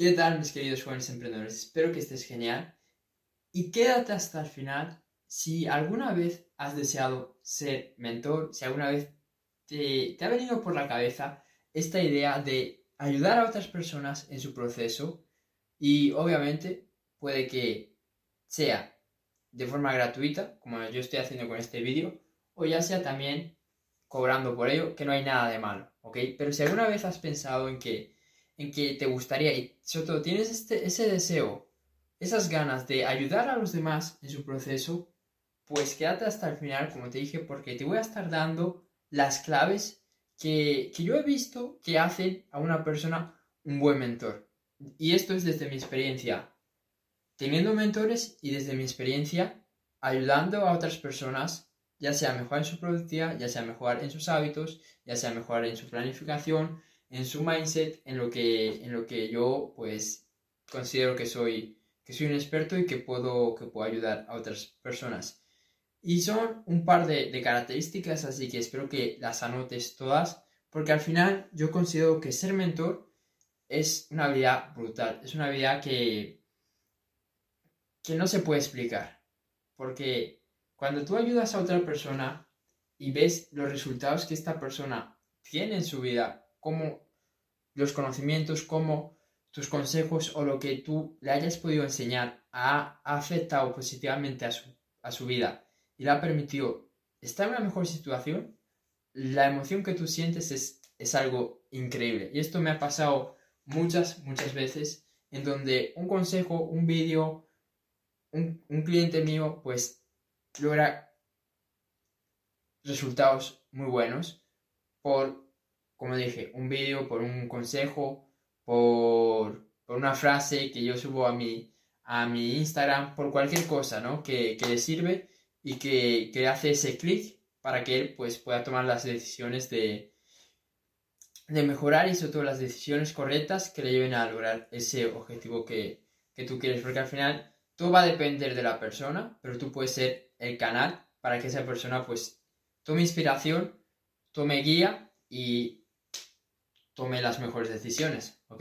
¿Qué tal mis queridos jóvenes emprendedores? Espero que estés genial y quédate hasta el final si alguna vez has deseado ser mentor, si alguna vez te, ha venido por la cabeza esta idea de ayudar a otras personas en su proceso y obviamente puede que sea de forma gratuita, como yo estoy haciendo con este vídeo, o ya sea también cobrando por ello, que no hay nada de malo, ¿ok? Pero si alguna vez has pensado en que en que te gustaría y sobre todo tienes este, ese deseo, esas ganas de ayudar a los demás en su proceso, pues quédate hasta el final, como te dije, porque te voy a estar dando las claves que, que yo he visto que hacen a una persona un buen mentor. Y esto es desde mi experiencia, teniendo mentores y desde mi experiencia ayudando a otras personas, ya sea mejorar en su productividad, ya sea mejorar en sus hábitos, ya sea mejorar en su planificación, en su mindset, en lo que, en lo que yo pues considero que soy, que soy un experto y que puedo, que puedo ayudar a otras personas. Y son un par de, características, así que espero que las anotes todas, porque al final yo considero que ser mentor es una habilidad brutal, es una habilidad que, que no se puede explicar, porque cuando tú ayudas a otra persona y ves los resultados que esta persona tiene en su vida, cómo los conocimientos, cómo tus consejos o lo que tú le hayas podido enseñar ha, afectado positivamente a su, a su vida y le ha permitido estar en una mejor situación, la emoción que tú sientes es, es algo increíble. Y esto me ha pasado muchas, muchas veces en donde un consejo, un vídeo, un, un cliente mío, pues logra resultados muy buenos por como dije, un vídeo, por un consejo, por, una frase que yo subo a mi, a mi Instagram, por cualquier cosa, ¿no? Que, le sirve y que, que hace ese clic para que él pues, pueda tomar las decisiones de, de mejorar y sobre todo las decisiones correctas que le lleven a lograr ese objetivo que, que tú quieres. Porque al final todo va a depender de la persona, pero tú puedes ser el canal para que esa persona pues tome inspiración, tome guía y tome las mejores decisiones, ¿ok?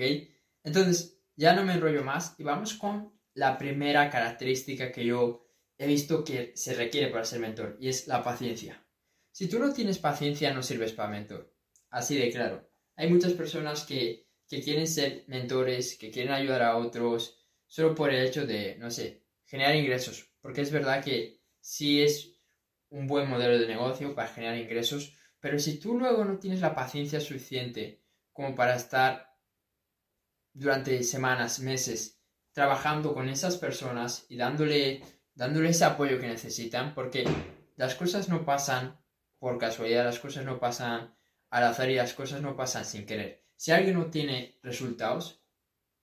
Entonces, ya no me enrollo más y vamos con la primera característica que yo he visto que se requiere para ser mentor y es la paciencia. Si tú no tienes paciencia, no sirves para mentor. Así de claro. Hay muchas personas que, que quieren ser mentores, que quieren ayudar a otros solo por el hecho de, no sé, generar ingresos. Porque es verdad que sí es un buen modelo de negocio para generar ingresos, pero si tú luego no tienes la paciencia suficiente como para estar durante semanas, meses, trabajando con esas personas y dándole, dándole ese apoyo que necesitan, porque las cosas no pasan por casualidad, las cosas no pasan al azar y las cosas no pasan sin querer. Si alguien no tiene resultados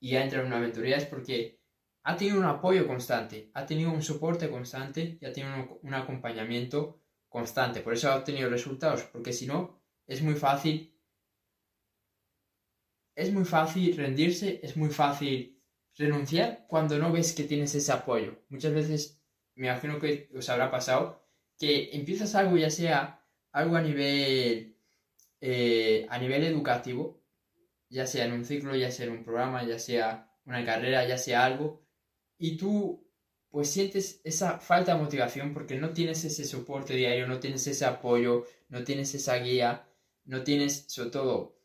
y ha entrado en una aventuría es porque ha tenido un apoyo constante, ha tenido un soporte constante y ha tenido un acompañamiento constante. Por eso ha obtenido resultados, porque si no, es muy fácil es muy fácil rendirse, es muy fácil renunciar cuando no ves que tienes ese apoyo. Muchas veces me imagino que os habrá pasado que empiezas algo, ya sea algo a nivel, eh, a nivel educativo, ya sea en un ciclo, ya sea en un programa, ya sea una carrera, ya sea algo, y tú pues sientes esa falta de motivación porque no tienes ese soporte diario, no tienes ese apoyo, no tienes esa guía, no tienes sobre todo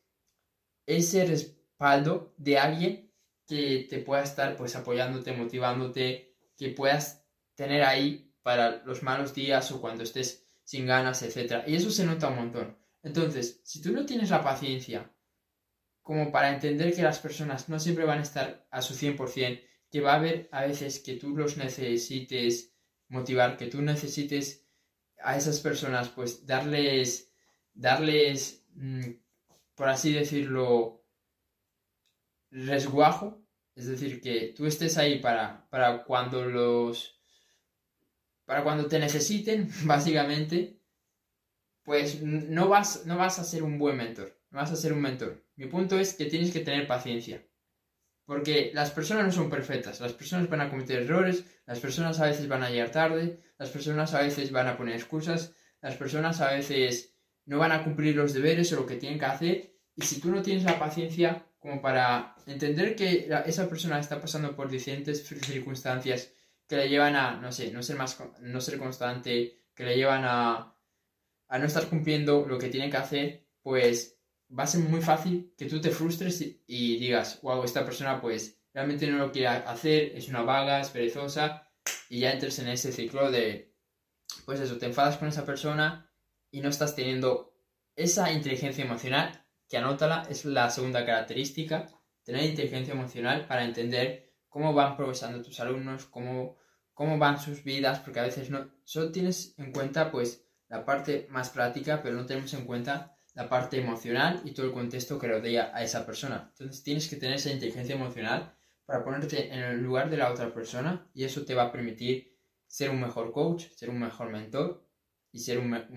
ese respaldo de alguien que te pueda estar pues apoyándote, motivándote, que puedas tener ahí para los malos días o cuando estés sin ganas, etc. Y eso se nota un montón. Entonces, si tú no tienes la paciencia como para entender que las personas no siempre van a estar a su 100%, que va a haber a veces que tú los necesites motivar, que tú necesites a esas personas pues darles, darles mm, por así decirlo, resguajo, es decir, que tú estés ahí para, para cuando los... para cuando te necesiten, básicamente, pues no vas, no vas a ser un buen mentor, no vas a ser un mentor. Mi punto es que tienes que tener paciencia. Porque las personas no son perfectas, las personas van a cometer errores, las personas a veces van a llegar tarde, las personas a veces van a poner excusas, las personas a veces no van a cumplir los deberes o lo que tienen que hacer. Y si tú no tienes la paciencia, como para entender que esa persona está pasando por diferentes circunstancias que le llevan a, no sé, no ser, más, no ser constante, que le llevan a, a no estar cumpliendo lo que tiene que hacer, pues va a ser muy fácil que tú te frustres y, digas, wow, esta persona pues realmente no lo quiere hacer, es una vaga, es perezosa, y ya entres en ese ciclo de, pues eso, te enfadas con esa persona y no estás teniendo esa inteligencia emocional, que anótala, es la segunda característica, tener inteligencia emocional para entender cómo van progresando tus alumnos, cómo, cómo van sus vidas, porque a veces no, solo tienes en cuenta pues la parte más práctica, pero no tenemos en cuenta la parte emocional y todo el contexto que rodea a esa persona. Entonces tienes que tener esa inteligencia emocional para ponerte en el lugar de la otra persona y eso te va a permitir ser un mejor coach, ser un mejor mentor y ser una,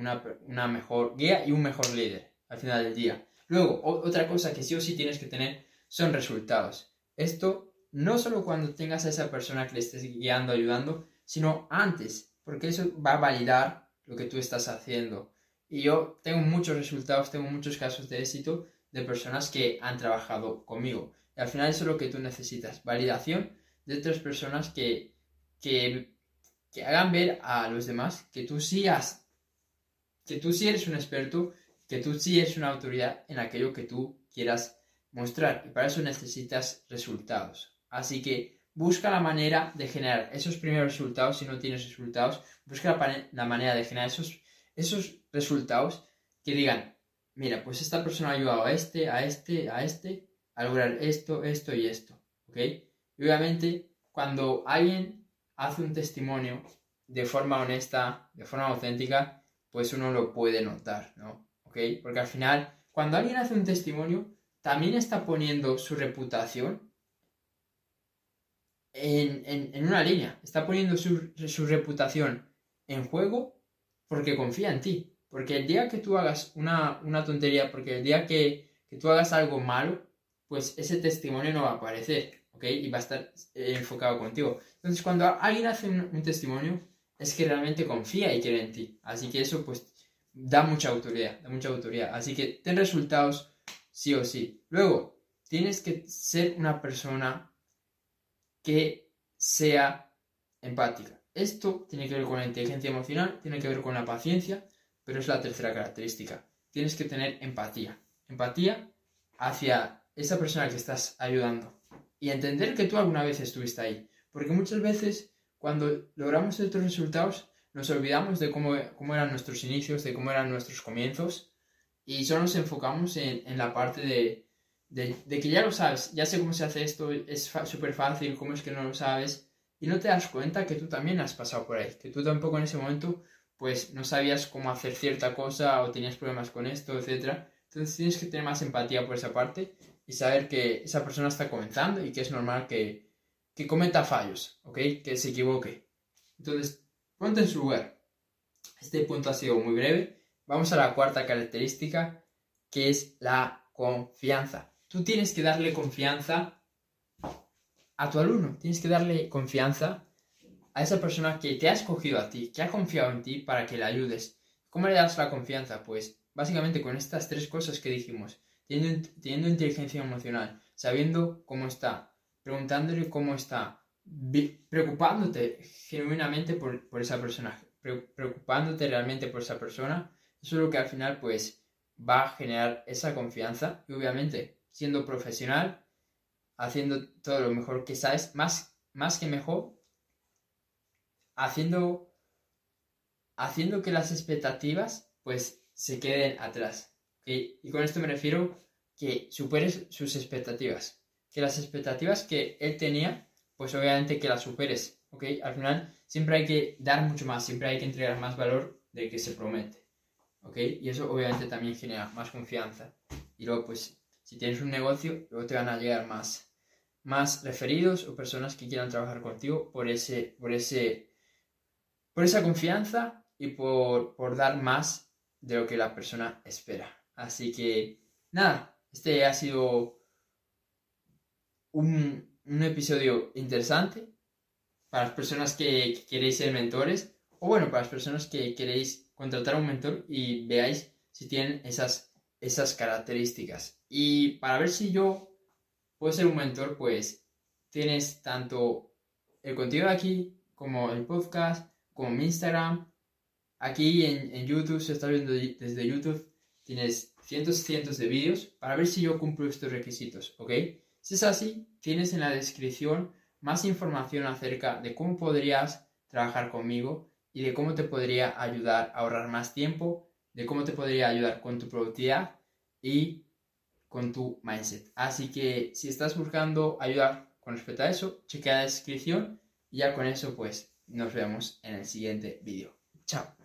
una, mejor guía y un mejor líder al final del día. Luego, otra cosa que sí o sí tienes que tener son resultados. Esto no solo cuando tengas a esa persona que le estés guiando, ayudando, sino antes, porque eso va a validar lo que tú estás haciendo. Y yo tengo muchos resultados, tengo muchos casos de éxito de personas que han trabajado conmigo. Y al final eso es lo que tú necesitas, validación de otras personas que, que, que hagan ver a los demás que tú sí has, que tú sí eres un experto, que tú sí eres una autoridad en aquello que tú quieras mostrar. Y para eso necesitas resultados. Así que busca la manera de generar esos primeros resultados. Si no tienes resultados, busca la, manera de generar esos esos resultados que digan, mira, pues esta persona ha ayudado a este, a este, a este, a lograr esto, esto y esto, ¿ok? Y obviamente, cuando alguien hace un testimonio de forma honesta, de forma auténtica, pues uno lo puede notar, ¿no? ¿Ok? Porque al final, cuando alguien hace un testimonio, también está poniendo su reputación en, una línea, está poniendo su, su reputación en juego porque confía en ti. Porque el día que tú hagas una, tontería, porque el día que, tú hagas algo malo, pues ese testimonio no va a aparecer, ¿ok? Y va a estar enfocado contigo. Entonces, cuando alguien hace un, testimonio, es que realmente confía y quiere en ti. Así que eso, pues, da mucha autoridad, da mucha autoridad. Así que ten resultados sí o sí. Luego, tienes que ser una persona que sea empática. Esto tiene que ver con la inteligencia emocional, tiene que ver con la paciencia, pero es la tercera característica. Tienes que tener empatía. Empatía hacia esa persona que estás ayudando. Y entender que tú alguna vez estuviste ahí. Porque muchas veces cuando logramos estos resultados nos olvidamos de cómo, cómo eran nuestros inicios, de cómo eran nuestros comienzos. Y solo nos enfocamos en, la parte de, de, que ya lo sabes, ya sé cómo se hace esto, es súper fácil, cómo es que no lo sabes y no te das cuenta que tú también has pasado por ahí, que tú tampoco en ese momento pues no sabías cómo hacer cierta cosa o tenías problemas con esto, etc. Entonces tienes que tener más empatía por esa parte y saber que esa persona está comenzando y que es normal que, que cometa fallos, ¿ok? Que se equivoque. Entonces, ponte en su lugar. Este punto ha sido muy breve. Vamos a la cuarta característica, que es la confianza. Tú tienes que darle confianza a tu alumno, tienes que darle confianza a esa persona que te ha escogido a ti, que ha confiado en ti para que le ayudes. ¿Cómo le das la confianza? Pues básicamente con estas tres cosas que dijimos, teniendo, inteligencia emocional, sabiendo cómo está, preguntándole cómo está, preocupándote genuinamente por, por esa persona, preocupándote realmente por esa persona, eso es lo que al final pues va a generar esa confianza y obviamente siendo profesional haciendo todo lo mejor que sabes, más, más que mejor, haciendo, haciendo que las expectativas pues se queden atrás. Y con esto me refiero que superes sus expectativas. Que las expectativas que él tenía, pues obviamente que las superes. ¿ok? Al final siempre hay que dar mucho más, siempre hay que entregar más valor del que se promete. ¿ok? Y eso obviamente también genera más confianza. Y luego pues si tienes un negocio, luego te van a llegar más, más referidos o personas que quieran trabajar contigo por, ese, por, ese, por esa confianza y por, por dar más de lo que la persona espera. Así que, nada, este ha sido un, episodio interesante para las personas que, queréis ser mentores o bueno, para las personas que queréis contratar a un mentor y veáis si tienen esas esas características. Y para ver si yo puedes ser un mentor, pues tienes tanto el contenido de aquí como el podcast, como mi Instagram. Aquí en, en YouTube, si estás viendo desde YouTube, tienes cientos y cientos de vídeos para ver si yo cumplo estos requisitos, ¿ok? Si es así, tienes en la descripción más información acerca de cómo podrías trabajar conmigo y de cómo te podría ayudar a ahorrar más tiempo, de cómo te podría ayudar con tu productividad y con tu mindset. Así que si estás buscando ayudar con respecto a eso, chequea la descripción y ya con eso pues nos vemos en el siguiente vídeo. Chao.